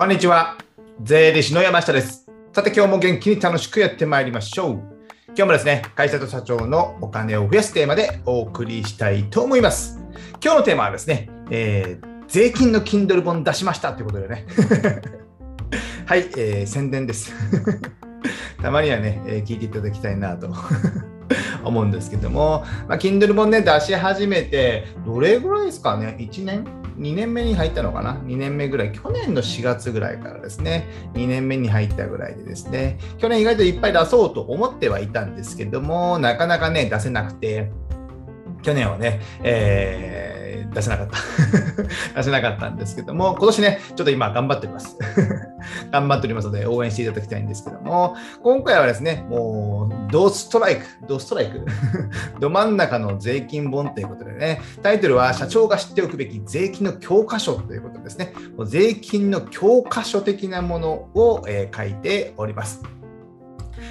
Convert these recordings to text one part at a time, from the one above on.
こんにちは。税理士の山下です。さて今日も元気に楽しくやってまいりましょう。今日もですね、会社と社長のお金を増やすテーマでお送りしたいと思います。今日のテーマはですね、えー税金の Kindle 本出しましたということでね。はい、えー宣伝です。たまにはね、えー聞いていただきたいなと 思うんですけども、まあ、Kindle 本ね、出し始めて、どれぐらいですかね ?1 年 ?2 年目に入ったのかな ?2 年目ぐらい。去年の4月ぐらいからですね、2年目に入ったぐらいでですね、去年意外といっぱい出そうと思ってはいたんですけども、なかなかね、出せなくて、去年はね、えー出せなかった。出せなかったんですけども、今年ね、ちょっと今頑張っております。頑張っておりますので、応援していただきたいんですけども、今回はですね、もう、ドストライク、ドストライク、ど真ん中の税金本ということでね、タイトルは社長が知っておくべき税金の教科書ということですね。もう税金の教科書的なものを、え書いております。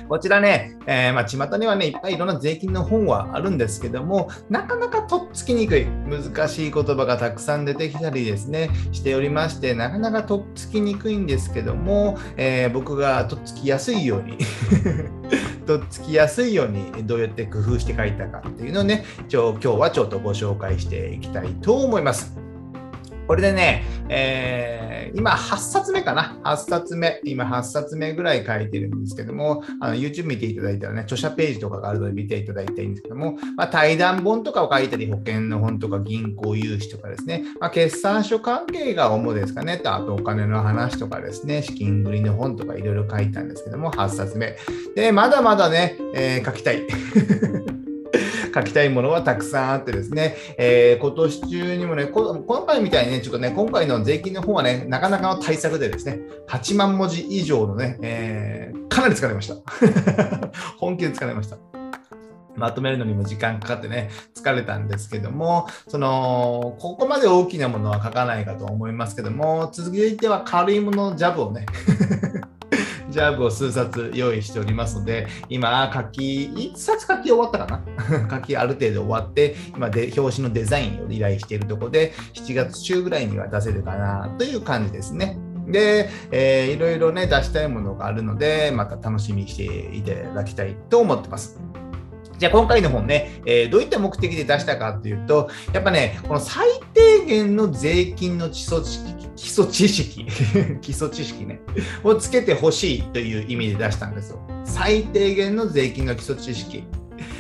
こちらね、えーまあ、巷にはね、いっぱいいろんな税金の本はあるんですけども、なかなかとっつきにくい、難しい言葉がたくさん出てきたりですね、しておりまして、なかなかとっつきにくいんですけども、えー僕がとっつきやすいように、とっつきやすいようにどうやって工夫して書いたかっていうのをね、今日はちょっとご紹介していきたいと思います。これでね、えー今8冊目かな ?8 冊目。今8冊目ぐらい書いてるんですけども、あの YouTube 見ていただいたらね、著者ページとかがあるので見ていただいたらいいんですけども、まあ、対談本とかを書いたり、保険の本とか銀行融資とかですね、まあ、決算書関係が主ですかね、とあとお金の話とかですね、資金繰りの本とかいろいろ書いたんですけども、8冊目。で、まだまだね、えー書きたい。書きたいものはたくさんあってですね、えー今年中にもね、今回みたいにね、ちょっとね、今回の税金の方はね、なかなかの対策でですね、8万文字以上のね、えーかなり疲れました。本気で疲れました。まとめるのにも時間かかってね、疲れたんですけども、その、ここまで大きなものは書かないかと思いますけども、続いては軽いものジャブをね、ジャブを数冊用意しておりますので、今、書き、1冊書き終わったかな？書きある程度終わって、今で、表紙のデザインを依頼しているところで、7月中ぐらいには出せるかなという感じですね。で、えーいろいろね、出したいものがあるので、また楽しみにしていただきたいと思ってます。じゃあ今回の本ね、えーどういった目的で出したかというと、やっぱね、この最低限の税金の基礎知識、基礎知識、基礎知識ね、をつけてほしいという意味で出したんですよ。最低限の税金の基礎知識。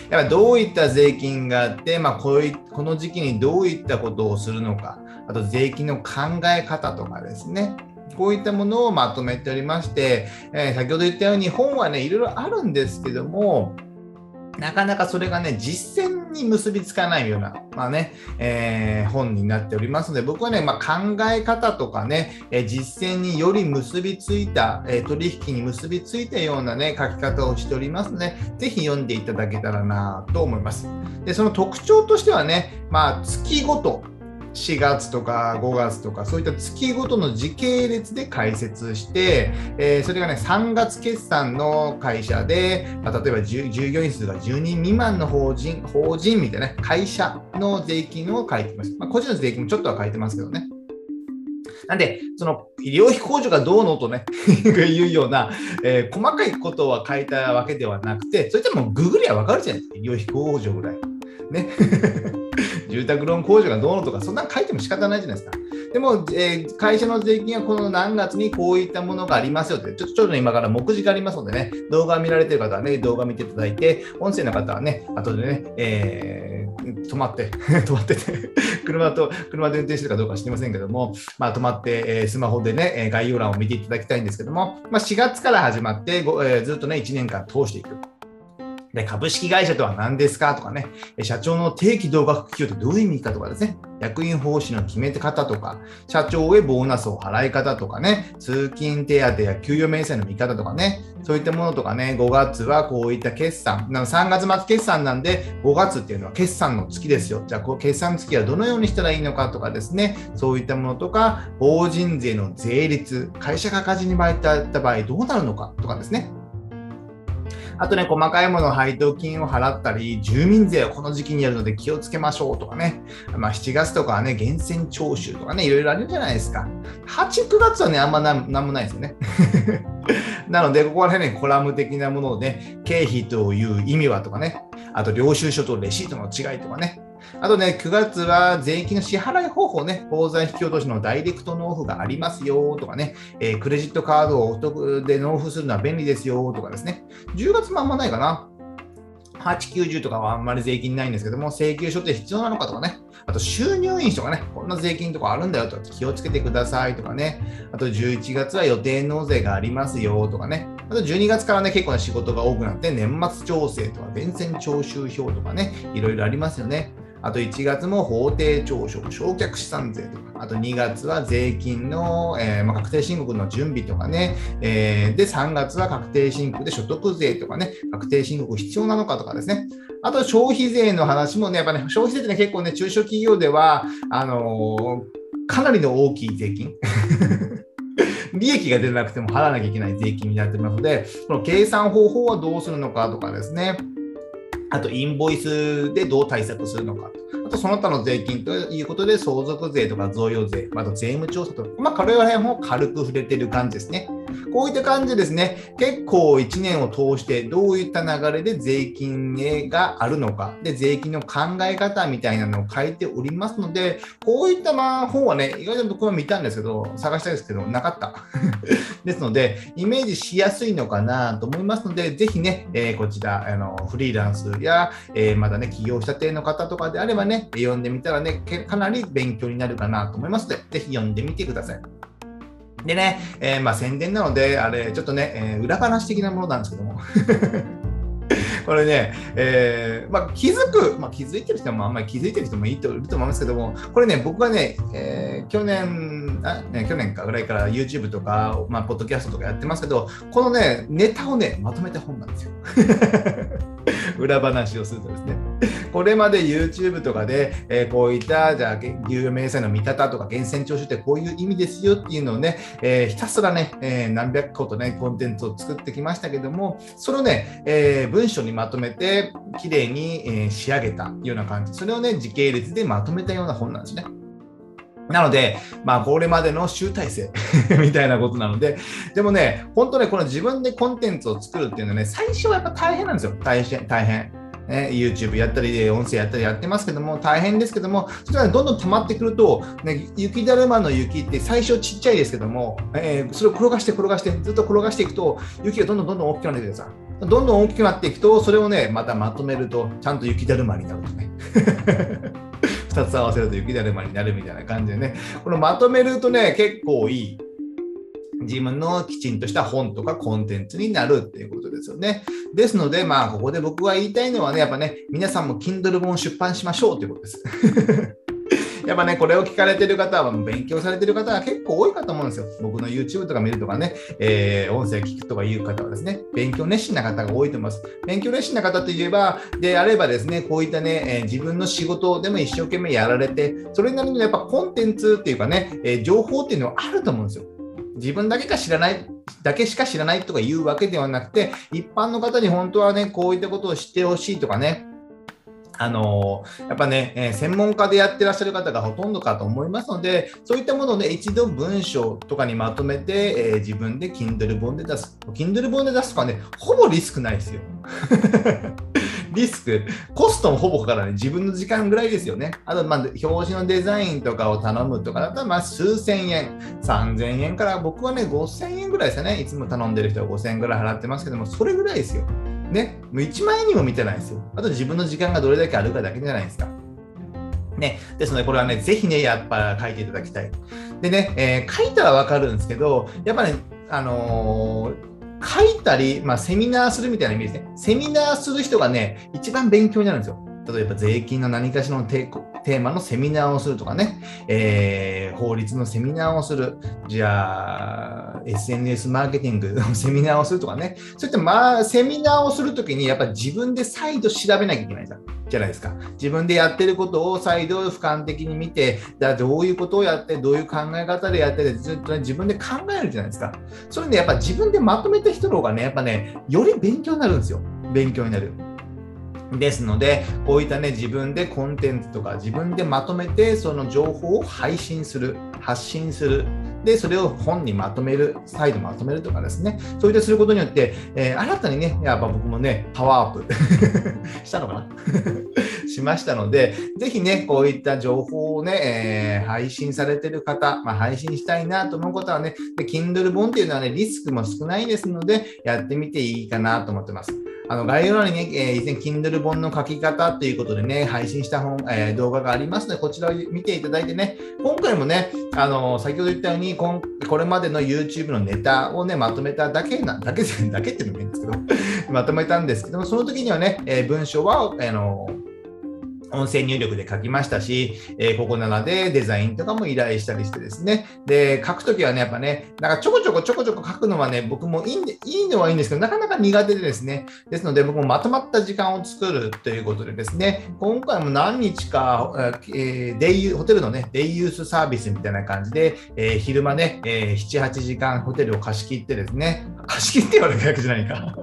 やっぱどういった税金があって、まあ、こういこの時期にどういったことをするのか、あと税金の考え方とかですね。こういったものをまとめておりまして、えー先ほど言ったように本はね、いろいろあるんですけども、なかなかそれがね、実践に結びつかないような、まあね、えー本になっておりますので、僕はね、まあ、考え方とかね、え実践により結びついた、え取引に結びついたようなね、書き方をしておりますので、ぜひ読んでいただけたらなと思います。で、その特徴としてはね、まあ、月ごと、4月とか5月とかそういった月ごとの時系列で解説して、えーそれがね3月決算の会社で、まあ例えば従業員数が10人未満の法人法人みたいな会社の税金を書いてます、まあ、個人の税金もちょっとは書いてますけどね。なんで、その医療費控除がどうのとね、いうような、えー細かいことは書いたわけではなくて、それってもググりゃわかるじゃないですか、医療費控除ぐらい。ね。住宅ローン控除がどうのとか、そんなの書いても仕方ないじゃないですか。でも、えー会社の税金はこの何月にこういったものがありますよって、ちょっとちょっと今から目次がありますのでね、動画見られてる方はね、動画見ていただいて、音声の方はね、後でね、えー止まって、止まってて、車と、車で運転してるかどうか知りませんけども、まあ、止まって、えスマホでね、え概要欄を見ていただきたいんですけども、まあ、4月から始まって、えずっとね、1年間通していく。で株式会社とは何ですかとかね、社長の定期同額給与ってどういう意味かとかですね、役員報酬の決め方とか、社長へボーナスを払い方とかね、通勤手当や給与明細の見方とかね、そういったものとかね、5月はこういった決算、なの3月末決算なんで、5月っていうのは決算の月ですよ。じゃあ、こう決算月はどのようにしたらいいのかとかですね、そういったものとか、法人税の税率、会社が赤字に巻いた場合どうなるのかとかですね。あとね、細かいもの配当金を払ったり、住民税はこの時期にやるので気をつけましょうとかね、まあ、7月とかはね、源泉徴収とかね、いろいろあるじゃないですか。8、9月はね、あんまなんもないですよね。なので、ここら辺ね、コラム的なものでね、経費という意味はとかね、あと領収書とレシートの違いとかね、あとね、9月は税金の支払い方法ね、口座引き落としのダイレクト納付がありますよとかね、えー、クレジットカードをお得で納付するのは便利ですよとかですね、10月もあんまないかな。8、90とかはあんまり税金ないんですけども、請求書って必要なのかとかね、あと収入印とかね、こんな税金とかあるんだよとか気をつけてくださいとかね、あと11月は予定納税がありますよとかね、あと12月からね、結構な仕事が多くなって、年末調整とか、源泉徴収票とかね、いろいろありますよね。あと1月も法定徴収、償却資産税とか、あと2月は税金の、えー、まあ、確定申告の準備とかね、えー、で、3月は確定申告で所得税とかね、確定申告必要なのかとかですね。あと消費税の話もね、やっぱね、消費税ってね、結構ね、中小企業では、あのー、かなりの大きい税金。利益が出なくても払わなきゃいけない税金になってますので、この計算方法はどうするのかとかですね。あと、インボイスでどう対策するのか。あと、その他の税金ということで、相続税とか贈与税、あと税務調査とか、まあ、これら辺も軽く触れてる感じですね。こういった感じでですね、結構1年を通してどういった流れで税金があるのか、で、税金の考え方みたいなのを書いておりますので、こういったまあ本はね、意外と僕は見たんですけど、探したいですけど、なかった。ですので、イメージしやすいのかなと思いますので、ぜひね、えー、こちら、あのフリーランスや、えー、まだね、起業したての方とかであればね、読んでみたらね、かなり勉強になるかなと思いますので、ぜひ読んでみてください。でね、えー、まあ宣伝なので、あれ、ちょっとね、えー、裏話的なものなんですけども。これね、えーまあ、気づく、まあ、気づいてる人もあんまり気づいてる人もいいといると思いますけども、これね、僕はね、えー、去年あ、ね、去年かぐらいから YouTube とか、まあ、ポッドキャストとかやってますけど、このね、ネタをね、まとめた本なんですよ。裏話をするとですね。これまで YouTube とかで、えー、こういったじゃあ有名性の見方とか源泉徴収ってこういう意味ですよっていうのをね、えー、ひたすらね、えー、何百個とね、コンテンツを作ってきましたけども、それをね、え文章にまとめて、きれいに、え仕上げたような感じ、それをね、時系列でまとめたような本なんですね。なので、まあ、これまでの集大成 みたいなことなので、でもね、本当ね、この自分でコンテンツを作るっていうのはね、最初はやっぱ大変なんですよ。大変、大変。ね、YouTube やったり、音声やったりやってますけども、大変ですけども、それがどんどん溜まってくると、ね、雪だるまの雪って最初ちっちゃいですけども、えー、それを転がして転がして、ずっと転がしていくと、雪がどんどんどんどん大きくなってくるさ。どんどん大きくなっていくと、それをね、またまとめると、ちゃんと雪だるまになるとね。2つ合わせると雪だるまになるみたいな感じでね、このまとめるとね、結構いい。自分のきちんとした本とかコンテンツになるっていうことですよね。ですので、まあ、ここで僕が言いたいのはね、やっぱね、皆さんも Kindle 本出版しましょうということです。やっぱね、これを聞かれてる方は、勉強されてる方は結構多いかと思うんですよ。僕の YouTube とか見るとかね、えー、音声聞くとかいう方はですね、勉強熱心な方が多いと思います。勉強熱心な方といえば、であればですね、こういったね、えー、自分の仕事でも一生懸命やられて、それなりのやっぱコンテンツっていうかね、えー、情報っていうのはあると思うんですよ。自分だけが知らない、だけしか知らないとかいうわけではなくて、一般の方に本当はね、こういったことを知ってほしいとかね、あのやっぱね、え、専門家でやってらっしゃる方がほとんどかと思いますので、そういったものをね、一度文章とかにまとめて、えー、自分で Kindle 本で出す。Kindle 本で出すとかね、ほぼリスクないですよ。リスク、コストもほぼかからない、自分の時間ぐらいですよね。あと、まあ、表紙のデザインとかを頼むとかだったら、まあ、数千円、3000円から僕はね、5000円ぐらいですよね。いつも頼んでる人は5000円ぐらい払ってますけども、それぐらいですよ。ね、もう1万円にも見てないですよ。あと自分の時間がどれだけあるかだけじゃないですか。ね、ですので、これはね、ぜひね、やっぱ書いていただきたい。でね、えー、書いたらわかるんですけど、やっぱね、あのー書いたり、まあ、セミナーするみたいなイメージですね。セミナーする人がね、一番勉強になるんですよ。例えば税金の何かしらのテーマのセミナーをするとかね、えー、法律のセミナーをする、じゃあ、SNS マーケティングのセミナーをするとかね、そういった、まあ、セミナーをするときに、やっぱり自分で再度調べなきゃいけないじゃじゃないですか。自分でやってることを再度俯瞰的に見て、だどういうことをやって、どういう考え方でやってずっと、ね、自分で考えるじゃないですか。それで、ね、やっぱ自分でまとめた人の方がね、やっぱね、より勉強になるんですよ。勉強になる。ですので、こういったね、自分でコンテンツとか自分でまとめて、その情報を配信する、発信する。で、それを本にまとめる、再度まとめるとかですね。そういったすることによって、えー、新たにね、やっぱ僕もね、パワーアップ したのかな？しましたので、ぜひね、こういった情報をね、えー、配信されてる方、まあ、配信したいなと思うことはね、Kindle 本っていうのはね、リスクも少ないですので、やってみていいかなと思ってます。あの概要欄にね、えー、以前 Kindle 本の書き方ということでね、配信した本、えー、動画がありますので、こちらを見ていただいてね、今回もね、あの先ほど言ったようにこん、これまでの YouTube のネタをね、まとめただけな、だけだけっていうのもいいんですけど、まとめたんですけども、その時にはね、えー、文章は、あの音声入力で書きましたし、えー、ここなのでデザインとかも依頼したりしてですね。で、書くときはね、やっぱね、なんかちょこちょこちょこちょこ書くのはね、僕もいいんでいいのはいいんですけど、なかなか苦手でですね。ですので、僕もまとまった時間を作るということでですね、今回も何日か、えー、デイホテルのね、デイユースサービスみたいな感じで、えー、昼間ね、えー、7、8時間ホテルを貸し切ってですね、貸し切って言われるわけじゃないか。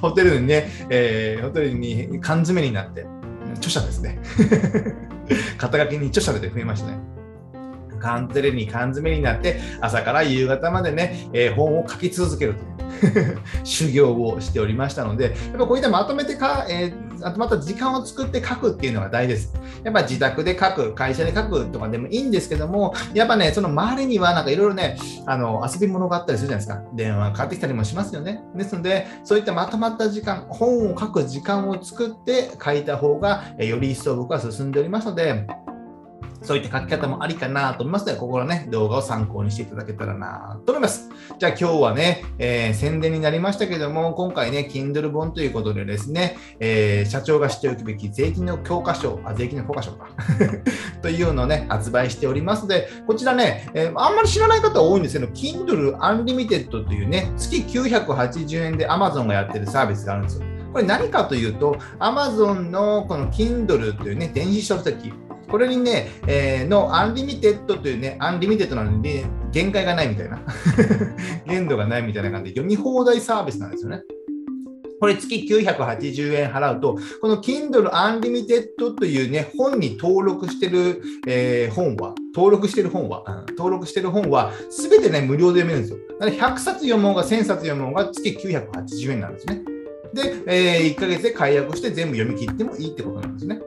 ホテルにね、えー、ホテルに缶詰になって、著者ですね。肩書きに著者で増えましたね。缶テレに缶詰になって朝から夕方までね、えー、本を書き続けるという 修行をしておりましたので、やっぱこういったまとめてか、えー、あとまた時間を作って書くっていうのが大事です。やっぱ自宅で書く、会社で書くとかでもいいんですけども、やっぱね、その周りにはなんかいろいろね、あの遊び物があったりするじゃないですか。電話かかってきたりもしますよね。ですので、そういったまとまった時間、本を書く時間を作って書いた方が、より一層僕は進んでおりますので、そういった書き方もありかなと思いますので、ここのね、動画を参考にしていただけたらなと思います。じゃあ今日はね、えー、宣伝になりましたけども、今回ね、Kindle 本ということでですね、えー、社長が知っておくべき税金の教科書、あ、税金の教科書か というのをね、発売しておりますので、こちらね、えー、あんまり知らない方多いんですけど、Kindle Unlimited というね、月980円で Amazon がやってるサービスがあるんですよ。これ何かというと、Amazon のこの Kindle というね、電子書籍、これにね、えー、の Unlimited というね、 Unlimited なのに、ね、限界がないみたいな、限度がないみたいな感じで読み放題サービスなんですよね。これ月980円払うと、この Kindle Unlimited というね、本に登録してる、えー、本は、登録してる本は、うん、登録してる本は、すべてね、無料で読めるんですよ。だから100冊読もうが1000冊読もうが月980円なんですね。で、えー、1ヶ月で解約して全部読み切ってもいいってことなんですね。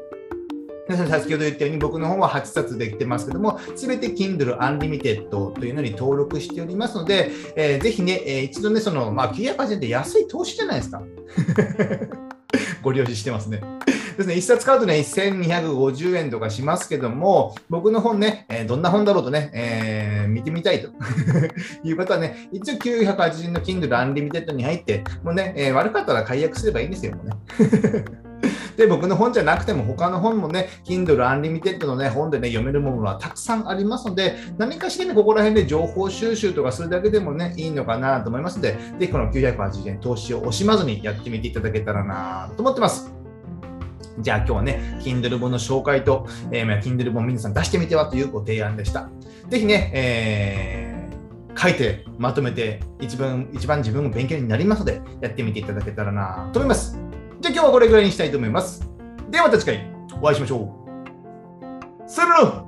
先ほど言ったように僕の方は8冊できてますけども、すべて Kindle Unlimited というのに登録しておりますので、えー、ぜひね、えー、一度ね、その、まあ、900円って安い投資じゃないですか。ご了承してますね。ですね、1冊買うとね、1250円とかしますけども、僕の本ね、えー、どんな本だろうとね、えー、見てみたいと いう方はね、一応980円の Kindle Unlimited に入って、もうね、えー、悪かったら解約すればいいんですよ、もうね。で、僕の本じゃなくても他の本もね、Kindle Unlimited のね、本でね、読めるものはたくさんありますので、何かしらね、ここら辺で情報収集とかするだけでもね、いいのかなと思いますので、ぜひこの980円投資を惜しまずにやってみていただけたらなと思ってます。じゃあ今日はね、Kindle 本の紹介と、えー、Kindle 本皆さん出してみてはというご提案でした。ぜひね、えー、書いてまとめて一番一番自分の勉強になりますので、やってみていただけたらなと思います。じゃあ今日はこれぐらいにしたいと思います。ではまた次回お会いしましょう。さよなら